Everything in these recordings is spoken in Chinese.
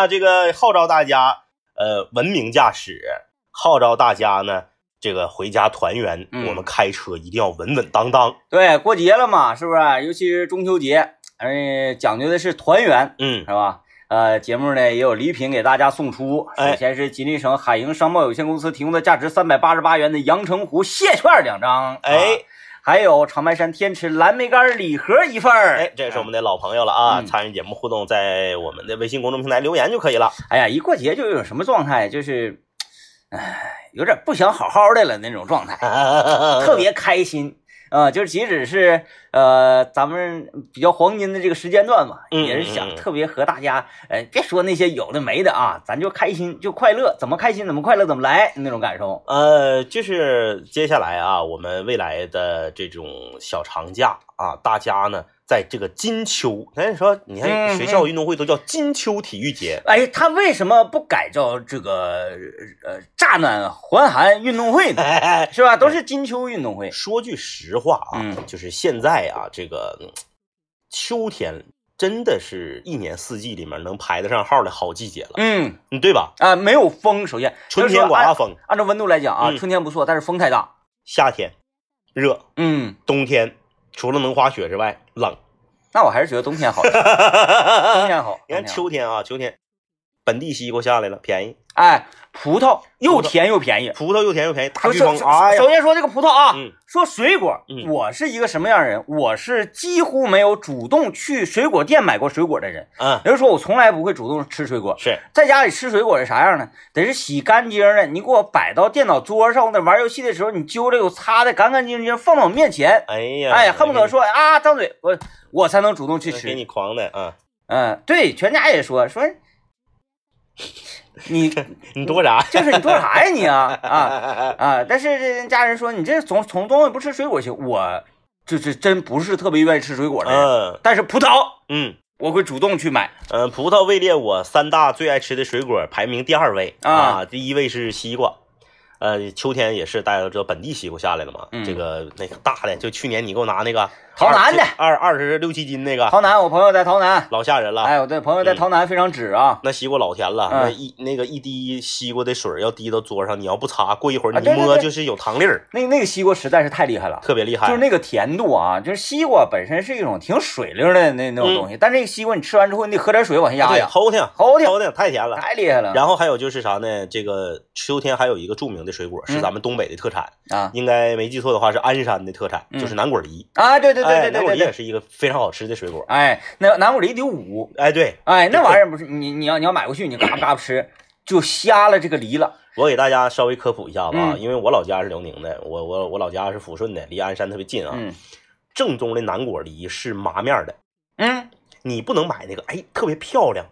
那这个号召大家，呃，文明驾驶，号召大家呢，这个回家团圆，嗯我们开车一定要稳稳当当。对，过节了嘛，是不是？尤其是中秋节，哎，讲究的是团圆，嗯是吧？呃，节目呢也有礼品给大家送出。哎首先是吉林省海盈商贸有限公司提供的价值三百八十八元的阳澄湖蟹券两张，哎啊还有长白山天池蓝莓干礼盒一份儿。哎，这是我们的老朋友了啊！嗯参与节目互动，在我们的微信公众平台留言就可以了。哎呀，一过节就有种什么状态，就是，哎，有点不想好好的了那种状态，特别开心啊、就是即使是呃咱们比较黄金的这个时间段嘛，嗯也是想特别和大家，呃，别说那些有的没的啊，咱就开心就快乐，怎么开心怎么快乐怎么来那种感受。呃，就是接下来啊，我们未来的这种小长假啊，大家呢，在这个金秋，咱说，你看嗯学校运动会都叫金秋体育节，哎，他为什么不改叫这个呃乍暖还寒运动会呢？是吧？都是金秋运动会。说句实话啊，嗯就是现在啊，这个嗯秋天真的是一年四季里面能排得上号的好季节了，嗯嗯，对吧？啊，没有风，首先春天刮大风，按照温度来讲啊，嗯春天不错，但是风太大。夏天热，嗯，冬天除了能滑雪之外冷。那我还是觉得 冬天好，冬天好。你看秋天啊，秋天本地西瓜下来了，便宜，哎，葡萄又甜又便宜。葡萄又甜又便宜，大首飓风，首哎，首先说这个葡萄啊，嗯说水果，嗯我是一个什么样的人？我是几乎没有主动去水果店买过水果的人，嗯，也就是说我从来不会主动吃水果。是，在家里吃水果是啥样呢？得是洗干净的，你给我摆到电脑桌上，我在玩游戏的时候，你揪着我擦的干干净净，放到我面前，哎呀，哎，恨不得说啊，张嘴，我我才能主动去吃给吃。你狂的啊，嗯，对，全家也说说，你 你多啥？就是你多啥呀你啊啊啊！但是这家人说你这从从东西不吃水果去，我就是真不是特别愿意吃水果的人，嗯但是葡萄嗯我会主动去买。嗯，葡萄位列我三大最爱吃的水果排名第二位啊啊，第一位是西瓜。呃，秋天也是大家都知道本地西瓜下来了嘛，嗯这个那个大的，就去年你给我拿那个洮南的二二十六七斤那个，洮南，我朋友在洮南，老吓人了。哎，我的朋友在洮南非常指啊。那西瓜老甜了，嗯那一那个一滴西瓜的水要滴到桌上，你要不擦，过一会儿你摸就是有糖粒儿，那那个西瓜实在是太厉害了，特别厉害。就是那个甜度啊，就是西瓜本身是一种挺水灵的那那种东西，但这个西瓜你吃完之后，你得喝点水往下压嗯对，压，齁挺齁挺，齁挺，太甜了。太厉害了。然后还有就是啥呢？这个秋天还有一个著名的水果是嗯咱们东北的特产，啊应该没记错的话是鞍山的特产，嗯就是南果梨。啊，对对对哎对对梨也是一个非常好吃的水果。哎，那南果梨得五，哎，对哎，那玩意儿不是你你要你要买过去，你嘎巴嘎巴吃，就瞎了这个梨了。我给大家稍微科普一下吧，嗯因为我老家是辽宁的，我我我老家是抚顺的，离鞍山特别近啊。嗯正宗的南果梨是麻面的，嗯，你不能买那个，哎，特别漂亮。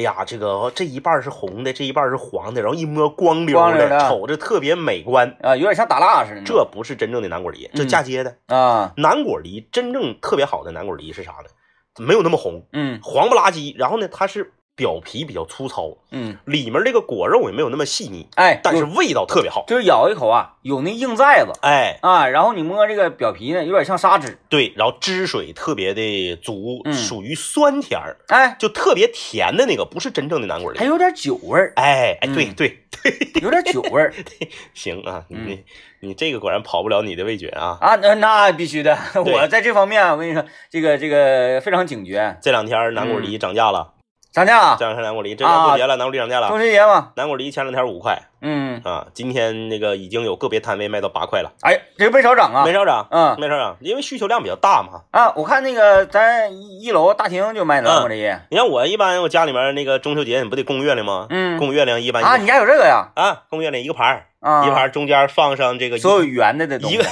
哎呀，这个这一半是红的，这一半是黄的，然后一摸光溜溜的瞅着特别美观。啊，有点像打蜡似的。这不是真正的南果梨，这嗯嫁接的。啊，南果梨真正特别好的南果梨是啥呢？没有那么红，嗯黄不拉几，然后呢，它是表皮比较粗糙，嗯，里面这个果肉也没有那么细腻，哎，但是味道特别好。就是咬一口啊，有那硬寨子哎，啊，然后你摸这个表皮呢，有点像砂纸，对，然后汁水特别的足，嗯属于酸甜儿，哎，就特别甜的那个，不是真正的南果梨还。有点酒味儿，哎哎，对对对，有点酒味儿 行啊，嗯你你这个果然跑不了你的味觉啊。啊，那那必须的，我在这方面啊，我跟你说，这个这个非常警觉。这两天南果梨涨价了，涨价啊。这，两天南果梨，这要过节了，南果梨涨价了。中了。秋节嘛，南果梨前两天五块嗯，啊，今天那个已经有个别摊位卖到八块了，哎，这个没少涨啊没，少涨，嗯没少涨，因为需求量比较大嘛。啊，我看那个咱一一楼大厅就卖南果梨，你看我一般我家里面那个中秋节你不得供月亮吗？嗯供月亮一般啊，你家有这个呀？啊供月亮一个盘儿，啊，一盘中间放上这个所有圆的的东西一个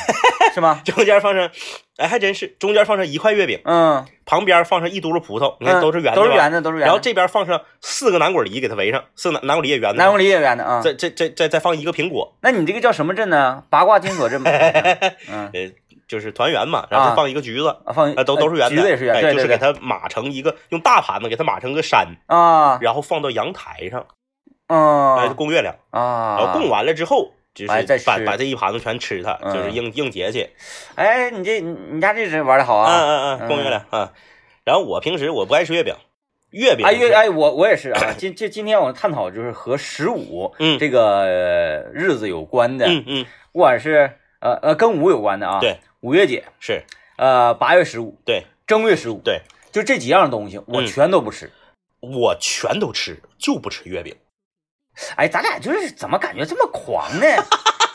是吗？中间放上，哎还真是中间放上一块月饼，嗯，旁边放上一嘟噜葡萄，你看嗯都是圆的都是圆的，都是圆的。然后这边放上四个南果梨给它围上，四个南南果梨也圆的，南果梨也圆的啊。再再再再再放一个苹果，那你这个叫什么阵呢？八卦金锁阵吗？嗯，呃，就是团圆嘛，然后再放一个橘子，啊，放啊，都都是圆的，橘子也是圆。就是给它码成一个，用大盘子给它码成个山，啊，然后放到阳台上，哎，嗯供月亮，啊，然后供完了之后。就是把把这一盘子全吃它，嗯就是应应节去，哎，你这你你家这是玩的好嗯啊？嗯嗯，供月亮啊。然后我平时我不爱吃月饼，月饼哎月是哎我我也是啊，今这今天我探讨就是和十五嗯这个呃日子有关的，嗯嗯不管是呃呃跟五有关的啊，对，五月节，是呃八月十五，对正月十五，对，就这几样东西我嗯全都不吃。我全都吃，就不吃月饼。哎，咱俩就是怎么感觉这么狂呢？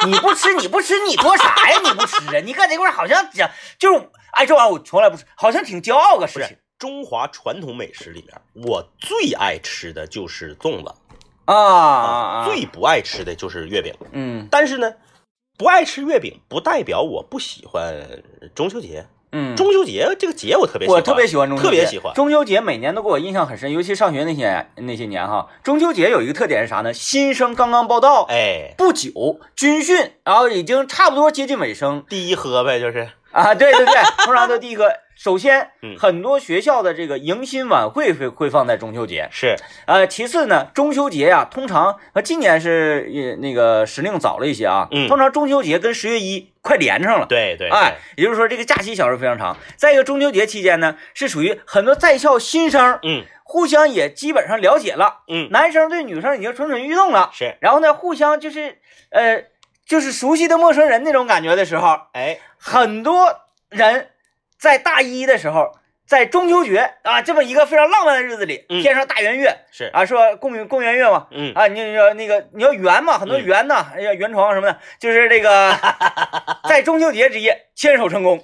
你不吃，你不吃，你多啥呀？你不吃啊？你搁这块好像讲就是，哎，这玩意儿我从来不吃，好像挺骄傲个事情中华传统美食里面，我最爱吃的就是粽子，啊啊啊！最不爱吃的就是月饼。嗯但是呢，不爱吃月饼不代表我不喜欢中秋节。嗯，中秋节这个节我特别喜欢，我特别喜欢中秋节，特别喜欢。中秋节，每年都给我印象很深，尤其上学那些那些年哈。中秋节有一个特点是啥呢？新生刚刚报到，哎，不久军训，然后已经差不多接近尾声第一喝呗，就是啊。对对对，通常都第一个。首先嗯，很多学校的这个迎新晚会会会放在中秋节，是，呃，其次呢，中秋节呀，通常呃今年是呃那个时令早了一些啊，嗯。通常中秋节跟十月一快连上了。对对，哎，也就是说这个假期小时候非常长。再一个，中秋节期间呢，是属于很多在校新生，嗯。互相也基本上了解了，嗯，男生对女生已经蠢蠢欲动了，是，然后呢，互相就是呃就是熟悉的陌生人那种感觉的时候，哎，很多人在大一的时候。在中秋节啊，这么一个非常浪漫的日子里，嗯。天上大圆月，是，啊，说共共圆月嘛，嗯，啊，你你要那个你要圆嘛，很多嗯。圆呐，哎呀，圆床什么的，就是这个 在中秋节之夜牵手成功，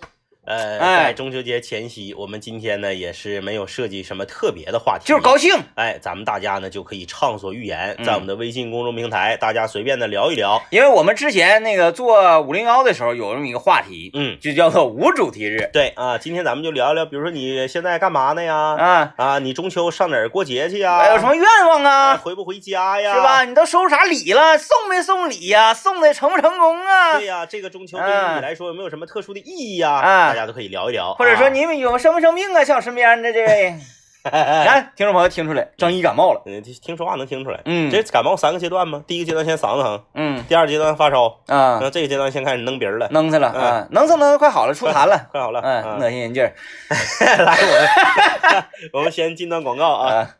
呃，哎在中秋节前夕，我们今天呢也是没有设计什么特别的话题，就是高兴。哎，咱们大家呢就可以畅所欲言，嗯在我们的微信公众平台，大家随便的聊一聊。因为我们之前那个做五零幺的时候有这么一个话题，嗯，就叫做无主题日对啊，今天咱们就聊一聊，比如说你现在干嘛呢呀？啊，啊，你中秋上哪儿过节去呀？哎有什么愿望哎啊？回不回家呀？是吧？？你都收啥礼了？送没送礼呀？送的成不成功啊对？呀，这个中秋对于你来说有没有什么特殊的意义呀？啊大家都可以聊一聊。或者说啊你们有生没生病啊？像我身边的这位，你看听众朋友听出来，张一感冒了。嗯，听听说话能听出来。嗯这感冒三个阶段吗？第一个阶段先嗓子疼，嗯第二阶段发烧，啊，那这个阶段先开始弄鼻儿了，弄去了嗯啊，弄死弄死快好了，出痰了。快好了。嗯，啊恶心人劲儿 来，我们我们先进段广告啊。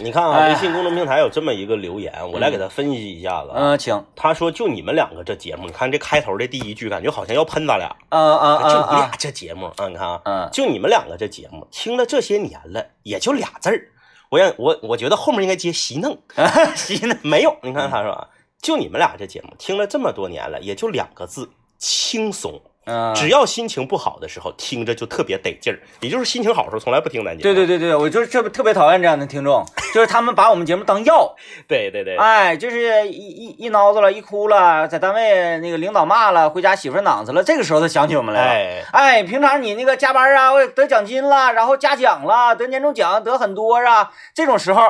啊。你看啊，哎微信公众平台有这么一个留言，我来给他分析一下子啊。嗯，请，他说：“就你们两个这节目，你看这开头的第一句，感觉好像要喷咱俩。啊啊啊就你俩啊，这节目啊，你看啊，嗯就你们两个这节目，听了这些年了，也就俩字儿。我让我我觉得后面应该接洗弄，洗弄？没有。你看他说啊，就你们俩这节目，听了这么多年了，也就两个字，轻松。嗯，只要心情不好的时候，听着就特别得劲儿。也就是心情好的时候，从来不听咱节目。对对对对，我就是特别特别讨厌这样的听众，就是他们把我们节目当药，对对对，哎，就是一一一挠子了，一哭了，在单位那个领导骂了，回家媳妇儿囊子了，这个时候他想起我们来了。哎，哎，平常你那个加班啊，我得奖金了，然后嘉奖了，得年终奖，得很多啊，这种时候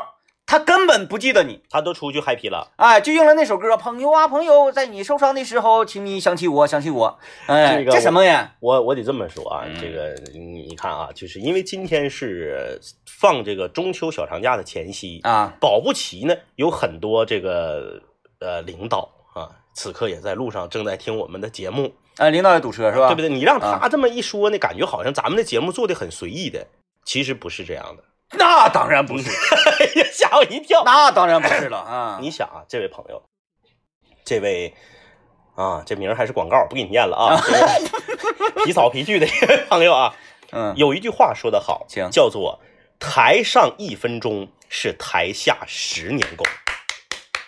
他根本不记得你。他都出去 happy 了。哎，就用了那首歌，朋友啊，朋友，在你受伤的时候，请你想起我，想起我。哎，这个这什么呀？我我得这么说啊，嗯这个你你看啊，就是因为今天是放这个中秋小长假的前夕，啊，保不齐呢有很多这个呃领导啊，此刻也在路上正在听我们的节目，呃，领导也堵车是吧？对不对？你让啊他这么一说呢，感觉好像咱们的节目做的很随意的，其实不是这样的。那当然不是，吓我一跳！那当然不是了啊。你想啊，这位朋友，这位啊，这名儿还是广告，不给你念了啊。皮草皮具的一位朋友啊，嗯，有一句话说得好，叫做“台上一分钟是台下十年功”，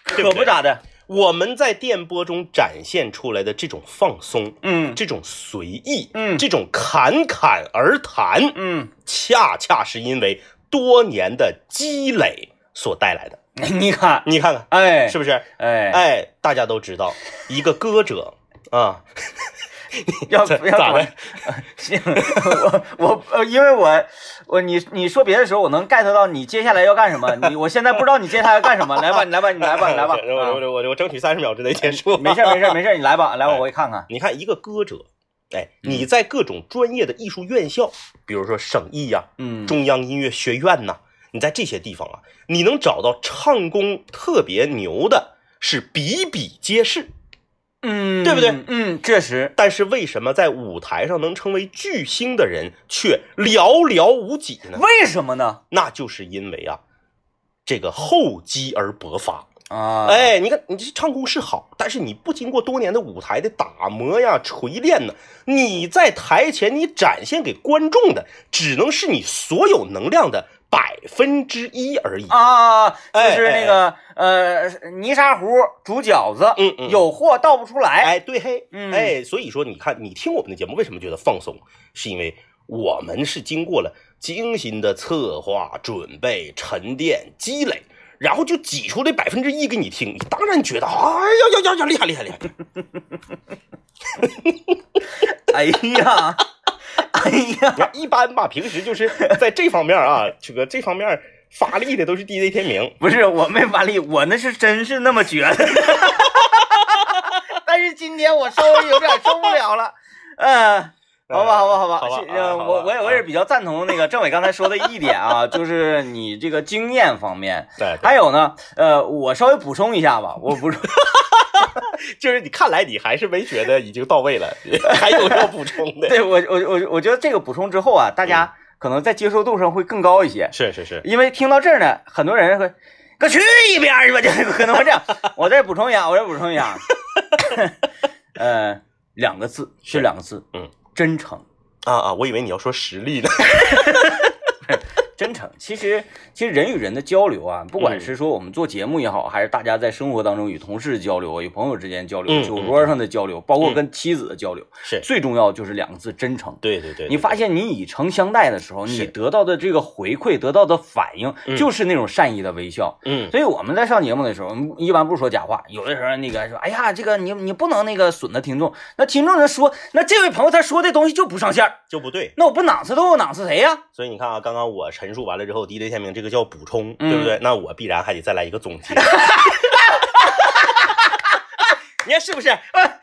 可不咋的。我们在电波中展现出来的这种放松，嗯这种随意，嗯这种侃侃而谈，嗯，恰恰是因为多年的积累所带来的。你看，你看看，哎，是不是？哎，哎，大家都知道，一个歌者啊，要咋不要管咋的？行，我我呃，因为我我你你说别的时候，我能 get 到你接下来要干什么。你我现在不知道你接下来要干什么，来吧，你来吧，你来吧，你来吧。我我啊我我我争取三十秒之内结束。没事没事没事，你来吧，来吧，我给看看。你看一个歌者，哎，嗯你在各种专业的艺术院校，比如说省艺呀、嗯，中央音乐学院呐，你在这些地方啊，你能找到唱功特别牛的，是比比皆是。嗯，对不对嗯，确实，但是为什么在舞台上能成为巨星的人却寥寥无几呢？为什么呢？那就是因为啊，这个厚积而薄发。啊，，哎，你看你这唱功是好，但是你不经过多年的舞台的打磨呀、锤炼呢，你在台前你展现给观众的，只能是你所有能量的百分之一而已。啊，就哎是那个呃泥沙糊煮饺子，嗯嗯。有货倒不出来，哎，对嘿，嗯。哎，所以说你看，你听我们的节目为什么觉得放松？是因为我们是经过了精心的策划、准备、沉淀、积累，然后就挤出这百分之一给你听，你当然觉得，哎呀呀呀呀，厉害厉害厉害！哎呀，哎呀，一般吧，平时就是在这方面啊，这个这方面发力的都是 DJ 天明。不是我没发力，我那是真是那么觉得，但是今天我稍微有点受不了了，嗯。好吧，好吧，好吧，我我也我也是比较赞同那个政委刚才说的一点啊，就是你这个经验方面，对，还有呢，呃，我稍微补充一下吧，我不是，就是你看来你还是没觉得已经到位了，还有要补充的。对我我我我觉得这个补充之后啊，大家可能在接受度上会更高一些，是是是，因为听到这儿呢，很多人会，给我去一边儿去吧，就可能会这样。我再补充一下，我再补充一下，呃，两个字，是是两个字，嗯，真诚，啊啊，我以为你要说实力呢。其实，其实人与人的交流啊，不管嗯是说我们做节目也好，还是大家在生活当中与同事交流、与朋友之间交流、嗯酒桌上的交流，包括嗯跟妻子的交流，是最重要就是两个字：真诚。对对对，你发现你以诚相待的时候，你得到的这个回馈，得到的反应嗯就是那种善意的微笑。嗯所以我们在上节目的时候，一般不说假话。有的时候那个说，哎呀，这个你你不能那个损了听众。那听众人说，那这位朋友他说的东西就不上线，就不对。那我不囊死他，我囊死谁呀？所以你看啊，刚刚我陈述完了之后，DJ 天明这个叫补充，嗯对不对？那我必然还得再来一个总结。你看是不是？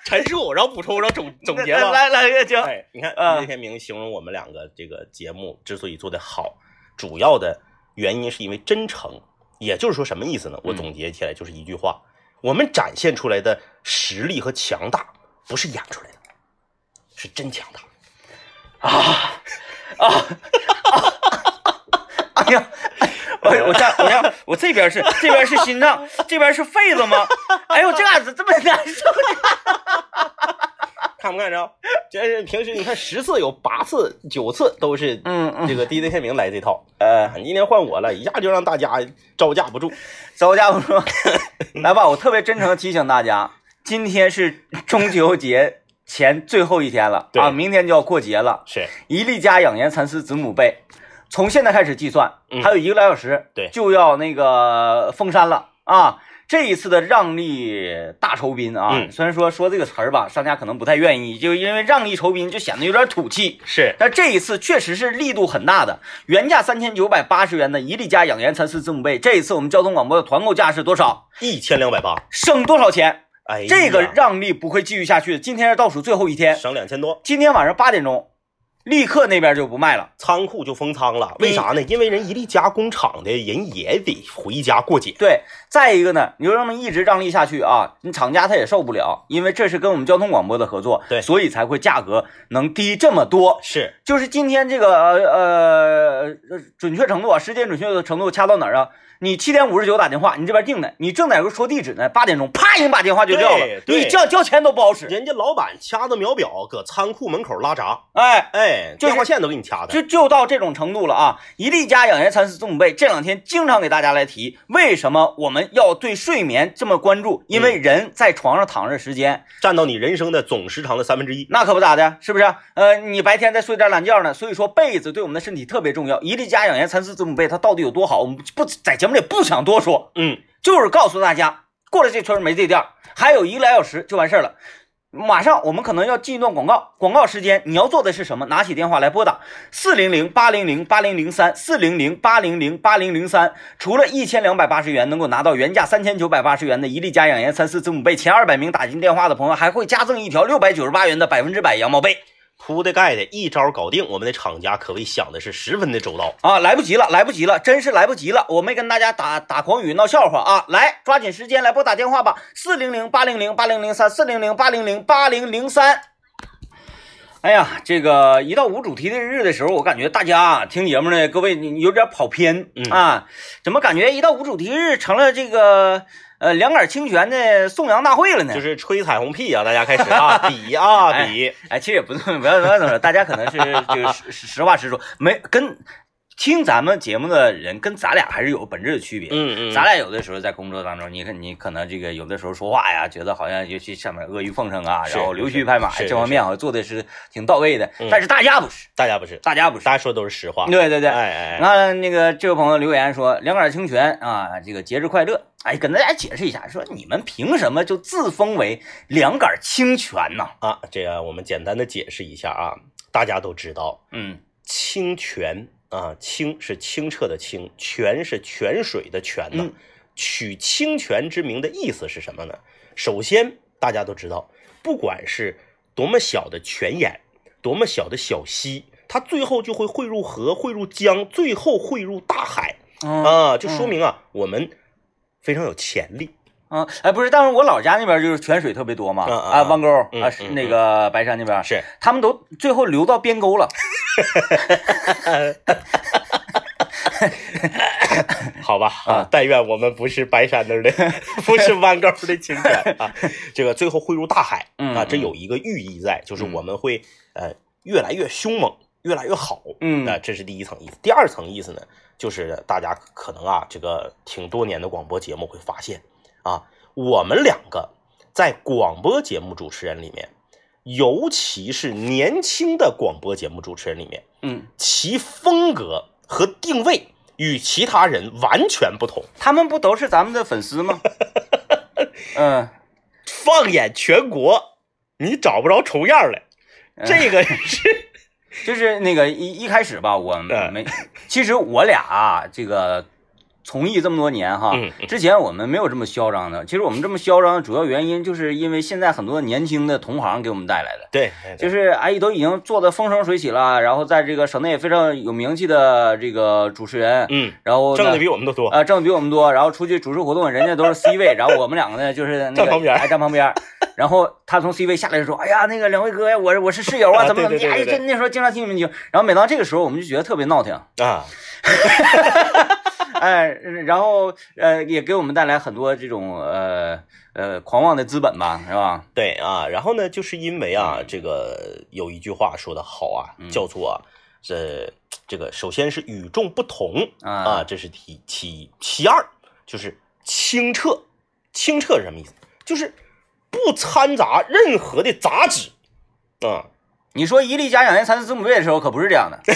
陈述，然后补充，然后总总结了。来来来，行，哎，你看嗯 DJ 天明形容我们两个这个节目之所以做得好，主要的原因是因为真诚。也就是说，什么意思呢？我嗯总结起来就是一句话：我们展现出来的实力和强大，不是演出来的，是真强大。哎呀，我我下我下我这边是这边是心脏，这边是肺子吗？哎呦，这咋子这么难受呢？看不看着？这是平时你看十次有八次、九次都是嗯嗯这个 DJ 天明来这套。呃，今天换我了，一下就让大家招架不住。招架不住。来吧，我特别真诚的提醒大家，今天是中秋节前最后一天了对啊，明天就要过节了。是，一粒加养颜蚕丝子母被，从现在开始计算，嗯还有一个来小时，对就要那个封山了啊！这一次的让利大酬宾啊，嗯虽然说说这个词儿吧，商家可能不太愿意，就因为让利酬宾就显得有点土气。是，但这一次确实是力度很大的，原价三千九百八十元的一粒加养颜蚕丝子母被，这一次我们交通广播的团购价是多少？一千两百八。省多少钱？哎，这个让利不会继续下去，今天是倒数最后一天，省两千多，今天晚上八点钟，立刻那边就不卖了。仓库就封仓了。为啥呢？因为人一粒加工厂的人也得回家过节。对，再一个呢，你就这么一直让利下去啊，你厂家他也受不了，因为这是跟我们交通广播的合作，对所以才会价格能低这么多。是，就是今天这个呃呃准确程度啊，时间准确的程度掐到哪儿啊？你七点五十九打电话，你这边定的，你正在说地址呢，八点钟啪一人把电话就撂了你叫交钱都不好使。人家老板掐着秒表搁仓库门口拉闸，哎，哎，电话线都给你掐的。就就到这种程度了啊！一粒家养颜蚕丝子母被这两天经常给大家来提，为什么我们要对睡眠这么关注？因为人在床上躺着时间，占到你人生的总时长的三分之一。那可不咋的，是不是？呃，你白天再睡点懒觉呢，所以说被子对我们的身体特别重要。一粒家养颜蚕丝子母被它到底有多好，我们不在节目里不想多说，嗯，就是告诉大家，过了这村没这店，还有一个来小时就完事儿了。马上我们可能要进一段广告，广告时间你要做的是什么？拿起电话来拨打四零零八零零八零零三四零零八零零八零零三。除了一千两百八十元能够拿到原价三千九百八十元的一粒加养颜三四子母被，前二百名打进电话的朋友还会加赠一条六百九十八元的百分之百羊毛被。铺的盖的，一招搞定。我们的厂家可谓想的是十分的周到。啊，来不及了，来不及了，真是来不及了！我没跟大家打打狂语闹笑话啊，来，抓紧时间来拨打电话吧，四零零八零零八零零三，四零零八零零八零零三。哎呀，这个一到无主题的日的时候，我感觉大家啊听节目呢，各位你有点跑偏嗯啊，怎么感觉一到无主题日成了这个呃两杆清泉的颂扬大会了呢？就是吹彩虹屁啊！大家开始啊，比啊比，哎，其实也不不要不要这么说，大家可能是这个实实话实说，没跟听咱们节目的人跟咱俩还是有本质的区别。嗯嗯，咱俩有的时候在工作当中，你看你可能这个有的时候说话呀，觉得好像尤其上面阿谀奉承啊，然后溜须拍马这方面好像做的是挺到位的嗯，但是大家不是，大家不是，大家不是。大家说都是实话。对对对，哎哎哎，那那个这位朋友留言说两杆清泉啊，这个节日快乐。哎，跟大家解释一下，说你们凭什么就自封为两杆清泉呢？啊，这个我们简单的解释一下啊，大家都知道，嗯清泉啊，清是清澈的清，泉是泉水的泉呢。嗯取清泉之名的意思是什么呢？首先，大家都知道，不管是多么小的泉眼，多么小的小溪，它最后就会汇入河，汇入江，最后汇入大海嗯啊，就说明啊，我们非常有潜力。啊，哎，不是，但是我老家那边就是泉水特别多嘛，啊，弯沟嗯啊，那个白山那边，是，他们都最后流到边沟了。好吧 啊但愿我们不是白山那儿的，不是弯沟的清泉啊。这个最后汇入大海啊，嗯这有一个寓意在，就是我们会呃越来越凶猛，越来越好。嗯那，这是第一层意思。第二层意思呢，就是大家可能啊，这个挺多年的广播节目会发现啊，我们两个在广播节目主持人里面，尤其是年轻的广播节目主持人里面，嗯，其风格和定位与其他人完全不同。他们不都是咱们的粉丝吗？嗯，放眼全国，你找不着重样来。嗯这个是就是那个一一开始吧，我嗯。没，其实我俩啊，这个从艺这么多年哈之前我们没有这么嚣张的。其实我们这么嚣张的主要原因，就是因为现在很多年轻的同行给我们带来的。对，就是阿姨，都已经做的风生水起了，然后在这个省内也非常有名气的这个主持人，嗯，然后挣的比我们都多。啊、挣的比我们多，然后出去主持活动，人家都是 C 位，然后我们两个呢就是那个站旁边哎站旁边，然后他从 C 位下来就说，哎呀，那个两位哥呀，我我是室友啊，啊怎么怎么地，哎，这那时候经常听你们听，然后每当这个时候，我们就觉得特别闹挺，啊，哎，然后呃也给我们带来很多这种呃呃狂妄的资本吧，是吧？对啊，然后呢，就是因为啊，这个有一句话说的好啊，嗯叫做啊，这这个首先是与众不同啊啊，这是其其一，其二就是清澈。清澈是什么意思？就是不掺杂任何的杂质啊。你说一粒家养颜三四字母对的时候，可不是这样的。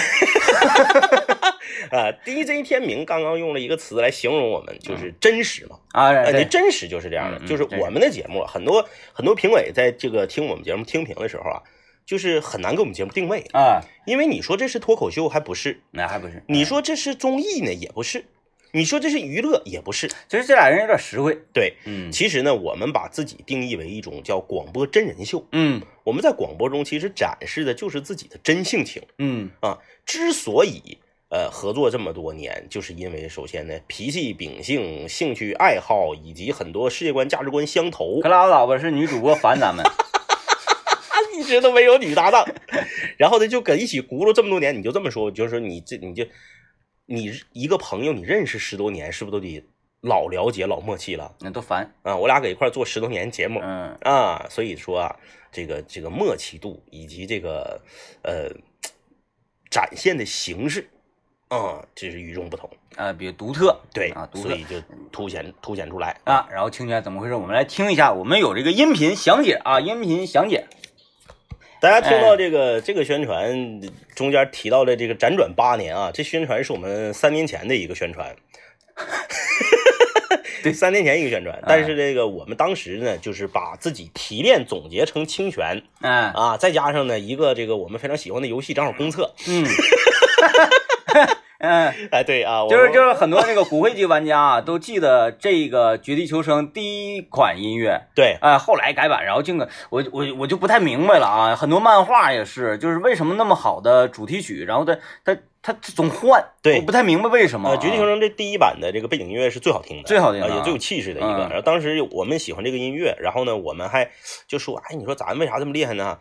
啊，DJ 天明刚刚用了一个词来形容我们，就是真实嘛。啊，你，真实就是这样的，就是我们的节目，很多很多评委在这个听我们节目听评的时候啊，就是很难给我们节目定位，啊，因为你说这是脱口秀还不是，那还不是。你说这是综艺呢也不是，你说这是娱乐也不是，其实这俩人有点实惠。对。嗯其实呢，我们把自己定义为一种叫广播真人秀。嗯我们在广播中其实展示的就是自己的真性情嗯啊。之所以呃合作这么多年，就是因为首先呢，脾气秉性、兴趣爱好以及很多世界观、价值观相投可。拉倒吧，是女主播烦咱们。一直都没有女搭档，然后呢就搁一起轱辘这么多年，你就这么说，就是说你这你就你一个朋友你认识十多年，是不是都得老了解老默契了那都烦。啊？我俩搁一块做十多年节目嗯啊，所以说啊，这个这个默契度以及这个呃展现的形式啊，这是与众不同，啊，比如独特对啊，独特所以就凸显凸显出来啊。然后听起来怎么回事？我们来听一下，我们有这个音频详解啊，音频详解。大家听哎到这个、这个宣传中间提到了这个辗转八年啊，这宣传是我们三年前的一个宣传，对，三年前一个宣传，但是这个我们当时呢，就是把自己提炼总结成清泉。嗯啊，再加上呢一个这个我们非常喜欢的游戏，正好公测，嗯，嗯，哎，对啊，就是就是很多那个骨灰级玩家啊，都记得这个《绝地求生》第一款音乐，对，哎，后来改版，然后这个我我我就不太明白了啊，很多漫画也是，就是为什么那么好的主题曲，然后它它它它总换，对我不太明白为什么啊。呃，《绝地求生》这第一版的这个背景音乐是最好听的，最好听的也最有气势的一个。嗯然后当时我们喜欢这个音乐，然后呢，我们还就说，哎，你说咱为啥这么厉害呢？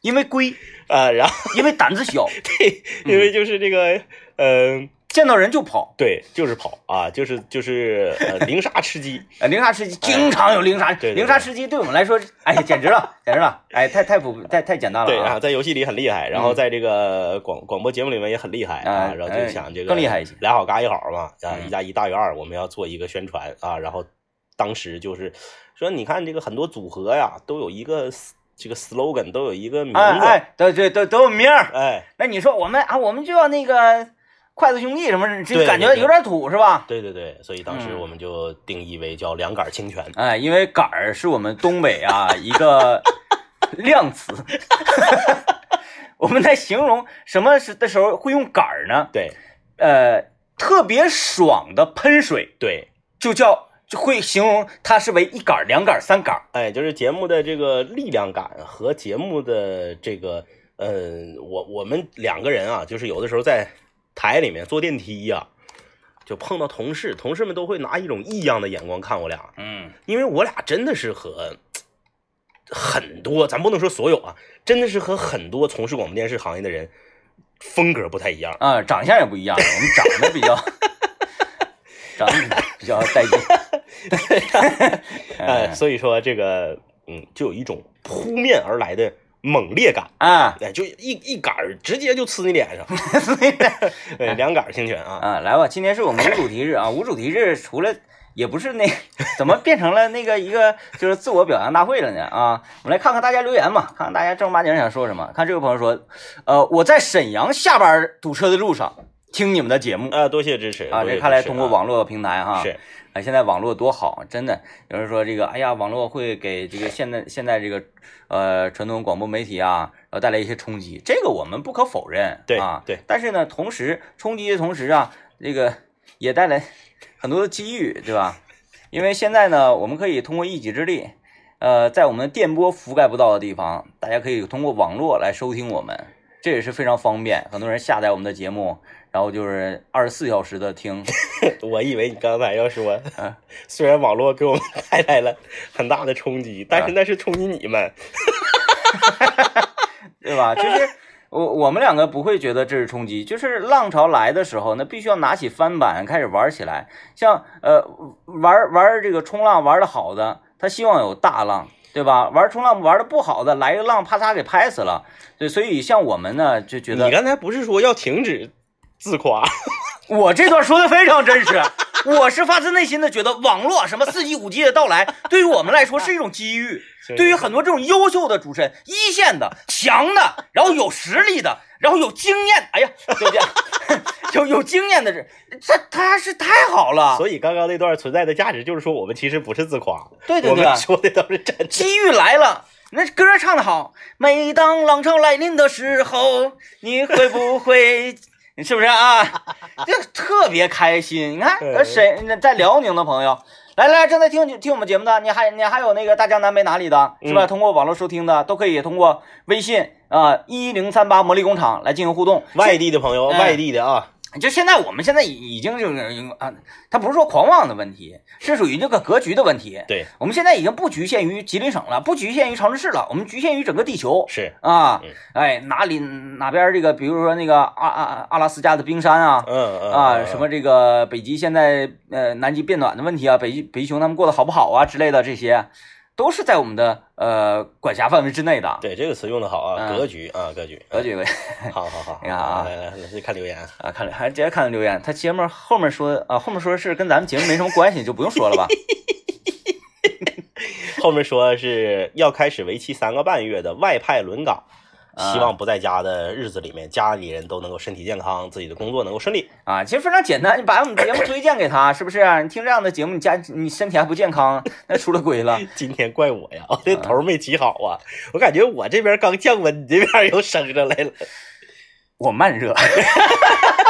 因为龟，呃，然后 因为胆子小，对，因为就是这个，呃，见到人就跑。对，就是跑啊，就是就是呃，零杀吃鸡，呃，零杀吃鸡经常有零杀，对对对。零杀吃鸡对我们来说，哎呀，简直了，简直了，哎，太太普太太简单了对，然啊后！在游戏里很厉害，然后在这个广广播节目里面也很厉害啊，哎然后就想这个更厉害一些。俩好嘎一好嘛，啊，嗯。一加一大于二，我们要做一个宣传啊，然后当时就是说，你看这个很多组合呀，都有一个这个 slogan，都有一个名字，哎哎，对对都都有名儿。哎，那你说我们啊，我们就要那个筷子兄弟什么，对就感觉有点土是吧？对对对，所以当时嗯我们就定义为叫两杆清泉，哎，因为杆儿是我们东北啊一个量词，我们在形容什么时的时候会用杆儿呢？对。呃，特别爽的喷水对，就叫就会形容它是为一杆儿、两杆儿、三杆儿。哎，就是节目的这个力量感和节目的这个，呃，我我们两个人啊，就是有的时候在台里面坐电梯呀、就碰到同事，同事们都会拿一种异样的眼光看我俩，嗯因为我俩真的是和很多，咱不能说所有啊，真的是和很多从事广播电视行业的人风格不太一样。啊，长相也不一样，我们长得比较 长得比较带劲。呃，所以说这个，嗯，就有一种扑面而来的猛烈感。啊哎，就一一杆儿直接就呲你脸上，对，两杆儿清泉啊，啊，来吧，今天是我们无主题日啊，无主题日除了也不是那怎么变成了那个一个就是自我表扬大会了呢啊？我们来看看大家留言吧，看看大家正儿八经想说什么。看这位朋友说，呃，我在沈阳下班堵车的路上听你们的节目。啊，多谢支持啊，这看来通过网络平台哈，是。啊，现在网络多好，真的。有人说这个，哎呀，网络会给这个现在现在这个呃传统广播媒体啊，呃带来一些冲击，这个我们不可否认，对啊，对。但是呢，同时冲击的同时啊，这个也带来很多的机遇，对吧？因为现在呢，我们可以通过一己之力，呃，在我们电波覆盖不到的地方，大家可以通过网络来收听我们，这也是非常方便。很多人下载我们的节目，然后就是二十四小时的听，我以为你刚才要说啊，虽然网络给我们带来了很大的冲击，但是那是冲击你们。对吧？就是我我们两个不会觉得这是冲击，就是浪潮来的时候，那必须要拿起翻板开始玩起来。像呃玩玩这个冲浪玩的好的，他希望有大浪，对吧？玩冲浪玩的不好的，来个浪啪嚓给拍死了。对，所以像我们呢，就觉得你刚才不是说要停止自夸？我这段说的非常真实，我是发自内心的觉得网络什么四 G、五 G 的到来，对于我们来说是一种机遇。对于很多这种优秀的主持人，一线的、强的，然后有实力的，然后有经验，哎呀，对不对？有有经验的人，这他是太好了。所以刚刚那段存在的价值就是说，我们其实不是自夸，对对对我们说的都是真的。机遇来了，那歌唱的好。每当浪潮来临的时候，你会不会？你是不是啊？这特别开心。你看，呃，谁在辽宁的朋友，来来，正在听听我们节目的，你还你还有那个大江南北哪里的，是吧？嗯通过网络收听的，都可以通过微信啊一零三八魔力工厂来进行互动。外地的朋友，哎外地的啊，就现在，我们现在已已经就是啊，它不是说狂妄的问题，是属于这个格局的问题。对，我们现在已经不局限于吉林省了，不局限于长春市了，我们局限于整个地球是，啊嗯。哎，哪里哪边这个，比如说那个阿阿阿拉斯加的冰山啊，嗯嗯啊，嗯什么这个北极现在呃南极变暖的问题啊，北极北极熊他们过得好不好啊之类的，这些都是在我们的呃管辖范围之内的。对这个词用的好啊，嗯。格局啊，格局，格局为 好好好，你看啊。来来来，来看留言，啊，看了还直接看留言，他节目后面说啊，后面说是跟咱们节目没什么关系，就不用说了吧。后面说是要开始为期三个半月的外派轮岗，啊希望不在家的日子里面，家里人都能够身体健康，自己的工作能够顺利。啊，其实非常简单，你把我们节目推荐给他，是不是、你听这样的节目，你家你身体还不健康，那出了轨了。今天怪我呀，我这头没起好啊，我感觉我这边刚降温，你这边又升上来了。我慢热，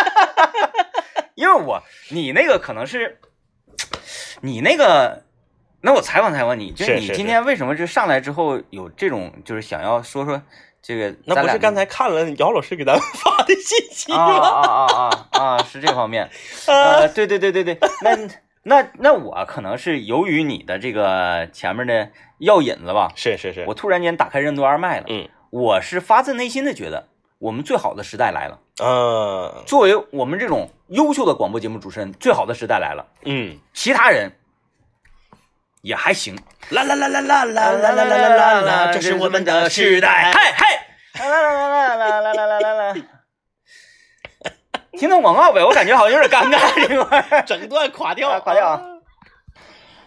因为我你那个可能是你那个，那我采访采访你，就是你今天为什么就上来之后有这种就是想要说说这个，那不是刚才看了姚老师给咱们 发的信息啊吗？啊啊啊啊，是这方面，呃，对对对对对，那那那我可能是由于你的这个前面的药引子吧，是是是，我突然间打开任督二脉了，嗯我是发自内心的觉得我们最好的时代来了。嗯作为我们这种优秀的广播节目主持人，最好的时代来了。嗯，其他人也还行，啦啦啦啦啦啦啦啦啦啦啦，这是我们的时代。嘿嘿，啦啦啦啦啦啦啦啦啦啦。听到广告呗，我感觉好像有点尴尬这块儿。整段垮掉，垮掉啊！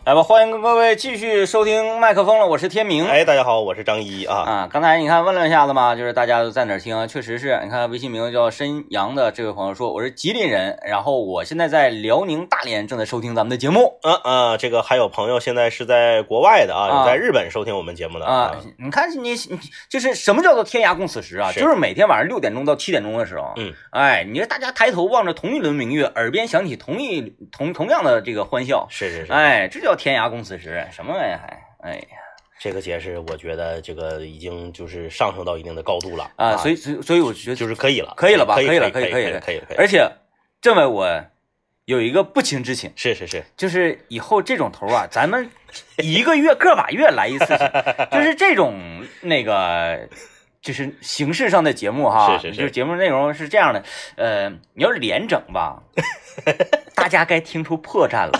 来吧，欢迎各位继续收听麦克风了，我是天明。哎，大家好，我是张一啊。啊，刚才你看问了一下子嘛，就是大家都在哪儿听啊？确实是你看微信名字叫申阳的这位朋友说我是吉林人，然后我现在在辽宁大连正在收听咱们的节目嗯嗯，这个还有朋友现在是在国外的啊，啊有在日本收听我们节目的啊。你看你你就是什么叫做天涯共此时啊？是就是每天晚上六点钟到七点钟的时候，嗯，哎，你说大家抬头望着同一轮明月，耳边响起同一同同样的这个欢笑，是是是，哎，这叫天涯共此时，什么玩意儿还哎呀这个解释我觉得这个已经就是上升到一定的高度了啊，所以所以所以我觉得就是可以了，可以了吧？可可以了，可可以，了，可可以了，可以了。而且，政委我有一个不情之请，是是是，就是以后这种头啊，咱们一个月个把月来一次，就是这种那个。就是形式上的节目哈，是是是就是节目内容是这样的，呃，你要是连整吧，大家该听出破绽了。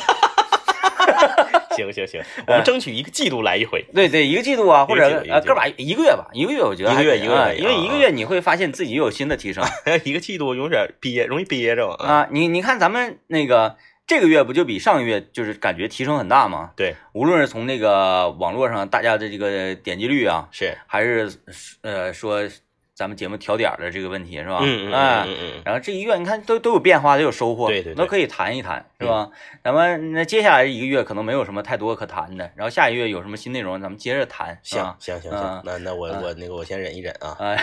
行行行，我们争取一个季度来一回。对对，一个季度啊，或者呃个把一个月吧，一个月我觉得一个月还一个月因为啊一个月你会发现自己有新的提升。一个季度有点憋，容易憋着啊。啊，你你看咱们那个这个月不就比上个月就是感觉提升很大吗？对，无论是从那个网络上大家的这个点击率啊，是，还是呃说咱们节目调点儿的这个问题是吧？嗯嗯啊嗯然后这一月你看都都有变化，都有收获，对对都可以谈一谈，是吧？咱们那接下来一个月可能没有什么太多可谈的，然后下一个月有什么新内容，咱们接着谈，是行？行行啊行，那那我我那个我先忍一忍啊。哎，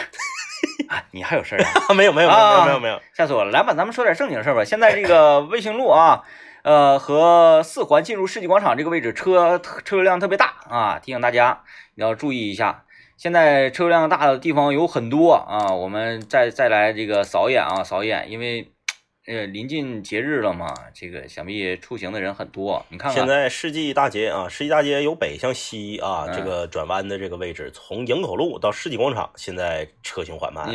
啊你还有事儿啊？没有没有没有没有没有没有，吓死我了！来吧，咱们说点正经事儿吧。现在这个卫星路啊，呃，和四环进入世纪广场这个位置车车流量特别大啊，提醒大家要注意一下。现在车流量大的地方有很多啊，我们再再来这个扫一眼啊，扫一眼，因为呃临近节日了嘛，这个想必出行的人很多。你看看，现在世纪大街啊，世纪大街由北向西啊，嗯这个转弯的这个位置，从营口路到世纪广场，现在车行缓慢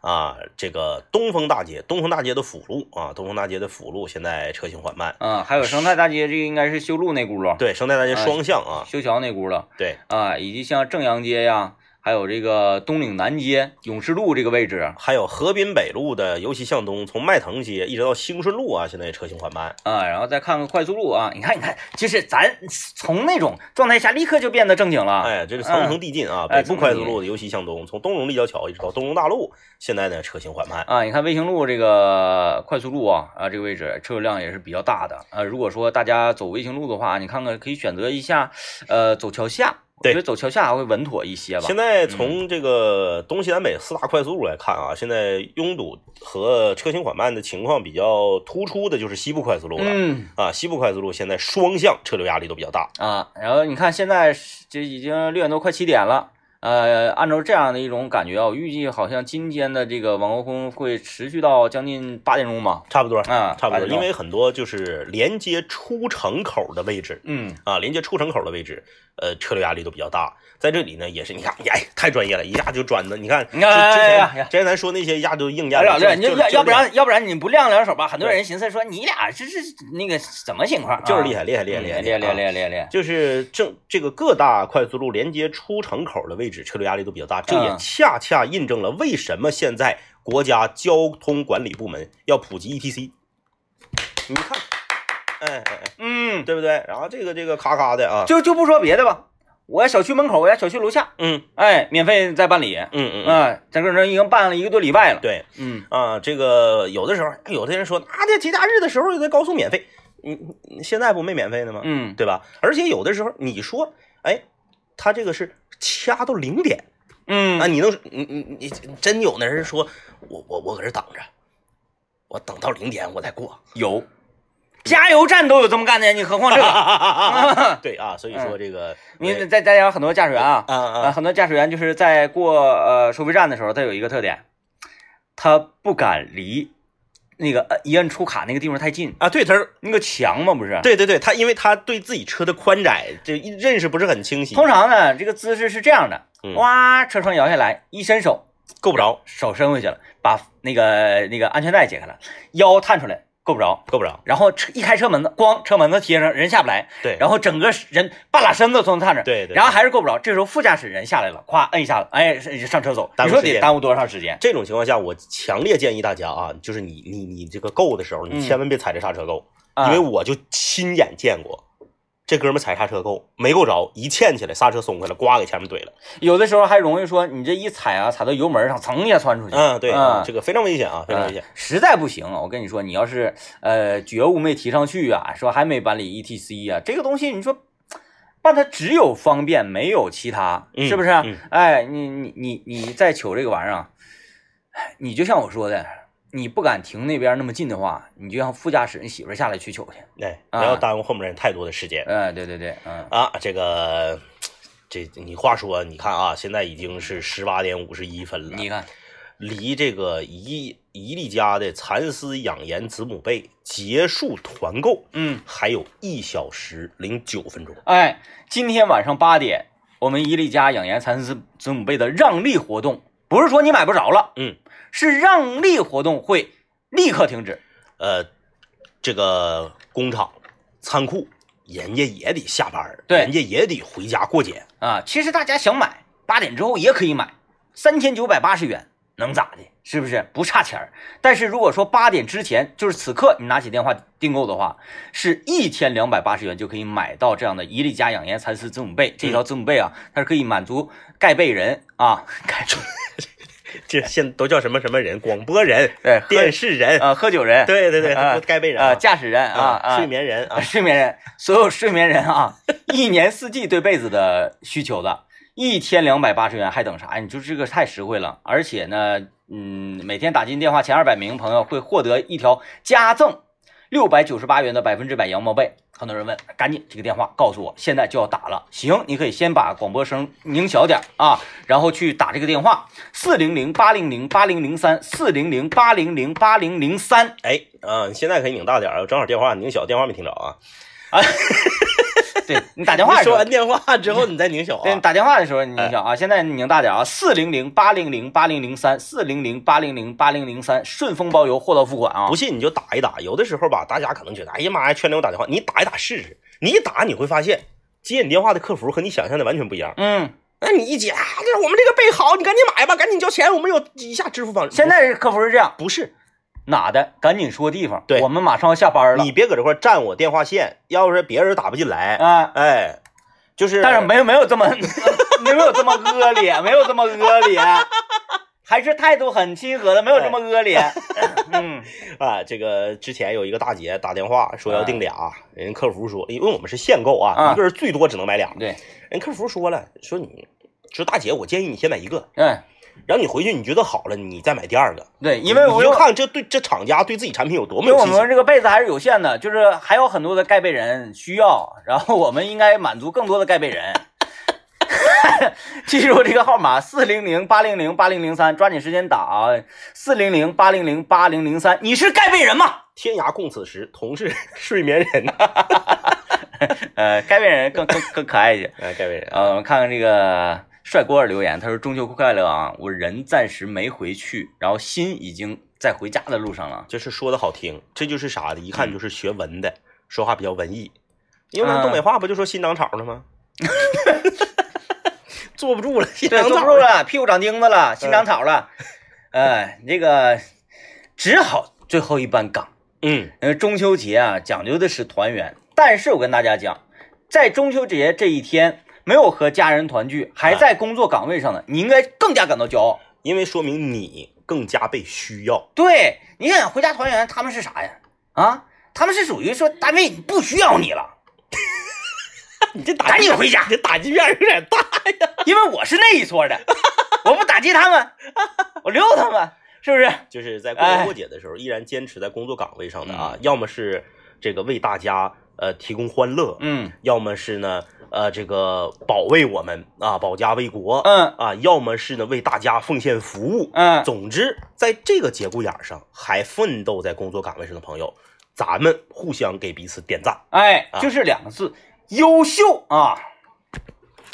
啊。这个东风大街，东风大街的辅路啊，东风大街的辅路现在车行缓慢。啊，还有生态大街，这个应该是修路那轱辘，对，生态大街双向啊，修桥那轱辘。对，啊，以及像正阳街呀，还有这个东岭南街、勇士路这个位置还有河滨北路的尤其向东，从迈腾街一直到兴顺路啊，现在车行缓慢。啊，然后再看看快速路啊，你看，你看，就是咱从那种状态下立刻就变得正经了。哎，这是层层递进啊！哎北部快速路的由西向东，从东荣立交桥一直到东荣大路，现在呢车行缓慢。啊，你看卫星路这个快速路啊，啊这个位置车流量也是比较大的啊。如果说大家走卫星路的话，你看看可以选择一下，呃，走桥下，我对觉得走桥下会稳妥一些吧。现在从这个东西南北四大快速路来看啊，现在拥堵和车行缓慢的情况比较突出的就是西部快速路了。嗯啊，西部快速路现在双向车流压力都比较大。啊，然后你看现在是这已经六点多快七点了。呃，按照这样的一种感觉啊，我预计好像今天的这个网高峰会持续到将近八点钟吧。差不多，啊，差不多，因为很多就是连接出城口的位置嗯啊，连接出城口的位置，呃，车流压力都比较大。在这里呢，也是你看，哎，太专业了，一下就转的，你看，之你看之哎呀之前咱说那些一下都应验哎了，呀，就这你要要不然要不然你不亮两手吧，很多人寻思说你俩这是那个什么情况啊？就是厉害，厉害，厉害，嗯厉害，厉害厉害厉害厉害！就是正这个各大快速路连接出城口的位置，车流压力都比较大，这也嗯。恰恰印证了为什么现在国家交通管理部门要普及 ETC。你看，哎哎哎，嗯，对不对？然后这个这个咔咔的啊，就就不说别的吧，我家小区门口，我家小区楼下，嗯。哎，免费在办理，嗯嗯嗯，啊，整个人已经办了一个多礼拜了。对嗯。啊，这个有的时候有的人说啊，这节假日的时候在高速免费，你你现在不没免费的吗？嗯，对吧？而且有的时候你说，哎，他这个是掐到零点，嗯啊，你能你你你真有那人说，我我我搁这等着，我等到零点我再过。有，加油站都有这么干的，你何况这个？对啊，所以说这个你再再讲很多驾驶员啊，啊很多驾驶员就是在过呃收费站的时候，他有一个特点，他不敢离那个呃一摁出卡那个地方太近，啊，对他是那个墙嘛不是？对对对，他因为他对自己车的宽窄这认识不是很清晰，通常呢，这个姿势是这样的，嗯哇，车窗摇下来，一伸手，够不着，手伸回去了，把那个那个安全带解开了，腰探出来，够不着。够不着。然后车一开车门子，咣，车门子贴上，人下不来，对，然后整个人半拉身子从那探着，对对然后还是够不着。这时候副驾驶人下来了，咵摁一下子，哎，上车走。你说得耽误多长时间？这种情况下，我强烈建议大家啊，就是你你你这个够的时候，嗯你千万别踩着刹车够，啊因为我就亲眼见过，这哥们踩刹车够没够着，一欠起来，刹车松开了，呱给前面怼了。有的时候还容易说你这一踩啊，踩到油门上，噌一下窜出去。嗯，对，嗯这个非常危险啊，非常危险。呃实在不行，我跟你说，你要是呃觉悟没提上去啊，说还没办理 ETC 啊，这个东西你说办它只有方便没有其他，嗯是不是？嗯哎，你你你你再求这个玩意儿啊，你就像我说的，你不敢停那边那么近的话，你就让副驾驶你媳妇儿下来去取去。哎，啊不要耽误后面人太多的时间哎，对对对，嗯啊。这个，这你话说，你看啊，现在已经是十八点五十一分了，你看，离这个伊伊利家的蚕丝养颜子母被结束团购嗯，还有一小时零九分钟。哎，今天晚上八点，我们伊利家养颜蚕丝子母被的让利活动，不是说你买不着了，嗯，是让利活动会立刻停止。呃，这个工厂仓库，人家也得下班儿，对人家也得回家过节。啊，其实大家想买，八点之后也可以买，三千九百八十元能咋的？是不是不差钱儿？但是如果说八点之前，就是此刻你拿起电话订购的话，是一千两百八十元就可以买到这样的伊利家养颜蚕丝子母被。这条子母被啊，它是可以满足盖被人啊，盖 这现都叫什么什么人？广播人、对电视人，啊喝酒人，对对对，啊都该被人啊驾驶人啊啊睡眠人啊，啊，睡眠人，所有睡眠人啊，一年四季对被子的需求的，一天两百八十元还等啥呀？你就这个太实惠了，而且呢，嗯，每天打进电话前二百名朋友会获得一条加赠六百九十八元的百分之百羊毛被。很多人问，赶紧这个电话告诉我，现在就要打了。行，你可以先把广播声拧小点儿啊，然后去打这个电话，四零零八零零八零零三，四零零八零零八零零三。哎，啊，你现在可以拧大点儿，正好电话拧小，电话没听着啊。对你打电话说完电话之后，你再拧小对，啊。打电话的时候你想啊，现在拧大点啊，四零零八零零八零零三，四零零八零零八零零三，顺丰包邮，货到付款啊不。信你就打一打，有的时候吧，大家可能觉得，哎呀妈呀，全给我打电话，你打一打试试，你一打你会发现，接你电话的客服和你想象的完全不一样。嗯，那你一接啊，这我们这个被好，你赶紧买吧，赶紧交钱，我们有以下支付方式。现在客服是这样，不是，哪的赶紧说地方，对我们马上要下班了你别搁这块占我电话线，要是别人打不进来，啊。哎，就是，但是没有没有这么 没有这么恶劣，没有这么恶劣，还是态度很亲和的，没有这么恶劣。嗯啊，这个之前有一个大姐打电话说要订俩，人客服说，因为我们是限购啊，啊一个人最多只能买俩，对，人客服说了，说你说大姐，我建议你先买一个，嗯然后你回去你觉得好了，你再买第二个，对，因为我就看这对这厂家对自己产品有多么因为我们有信心。这个被子还是有限的，就是还有很多的盖被人需要，然后我们应该满足更多的盖被人。记住这个号码：四零零八零零八零零三，抓紧时间打啊！四零零八零零八零零三，你是盖被人吗？天涯共此时，同是 睡眠人。呃，盖被人更更更可爱一些。哎，各位人，呃，我们看看这个帅锅儿留言，他说中秋快乐啊！我人暂时没回去，然后心已经在回家的路上了。就是说的好听，这就是啥的，一看就是学文的，说话比较文艺。因为嗯东北话不就说新长草了吗？坐不住了，坐不住。了，屁股长钉子了，新长草了，呃，那个只好最后一班岗。嗯，呃，中秋节啊，讲究的是团圆，但是我跟大家讲，在中秋节这一天没有和家人团聚，还在工作岗位上呢，你应该更加感到骄傲。因为说明你更加被需要。对，你想想回家团圆，他们是啥呀？啊，他们是属于说单位不需要你了，你这打赶紧回家这打击面有点大呀。因为我是那一撮的，我不打击他们，我留他们，是不是？就是在过年过节的时候，依然坚持在工作岗位上的啊，要么是这个为大家呃提供欢乐，嗯要么是呢呃这个保卫我们啊，保家卫国，嗯啊，要么是呢为大家奉献服务。嗯，总之，在这个节骨眼上还奋斗在工作岗位上的朋友，咱们互相给彼此点赞。哎，啊就是两个字，优秀啊。